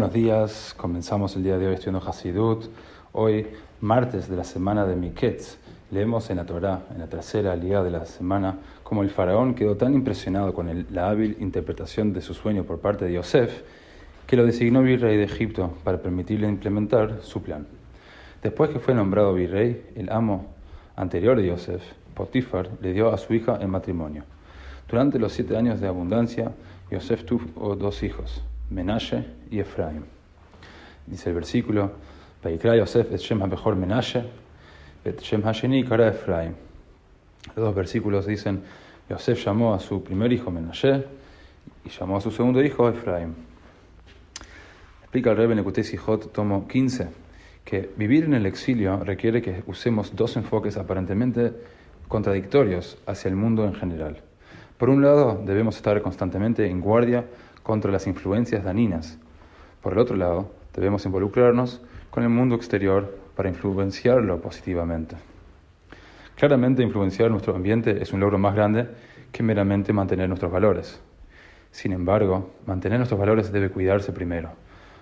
Buenos días, comenzamos el día de hoy estudiando Hasidut. Hoy, martes de la semana de Miketz, leemos en la Torah, en la tercera día de la semana, como el faraón quedó tan impresionado con la hábil interpretación de su sueño por parte de Yosef, que lo designó virrey de Egipto para permitirle implementar su plan. Después que fue nombrado virrey, el amo anterior de Yosef, Potifar, le dio a su hija en matrimonio. Durante los siete años de abundancia, Yosef tuvo dos hijos, Menashe y Efraim. Dice el versículo, Paikra Yosef es Shem mejor Menashe, et Shem Hasheni Kara Efraim. Los dos versículos dicen, Yosef llamó a su primer hijo Menashe y llamó a su segundo hijo Efraim. Explica el Rebbe Nekutei Sijot, tomo 15, que vivir en el exilio requiere que usemos dos enfoques aparentemente contradictorios hacia el mundo en general. Por un lado, debemos estar constantemente en guardia contra las influencias daninas. Por el otro lado, debemos involucrarnos con el mundo exterior para influenciarlo positivamente. Claramente, influenciar nuestro ambiente es un logro más grande que meramente mantener nuestros valores. Sin embargo, mantener nuestros valores debe cuidarse primero,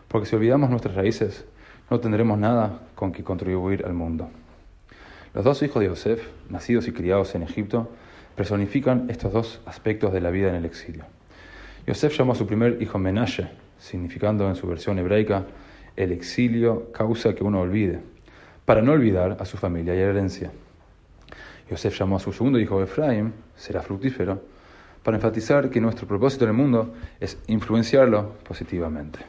porque si olvidamos nuestras raíces, no tendremos nada con que contribuir al mundo. Los dos hijos de Yosef, nacidos y criados en Egipto, personifican estos dos aspectos de la vida en el exilio. Yosef llamó a su primer hijo Menashe, significando en su versión hebraica el exilio causa que uno olvide, para no olvidar a su familia y herencia. Yosef llamó a su segundo hijo Efraim, será fructífero, para enfatizar que nuestro propósito en el mundo es influenciarlo positivamente.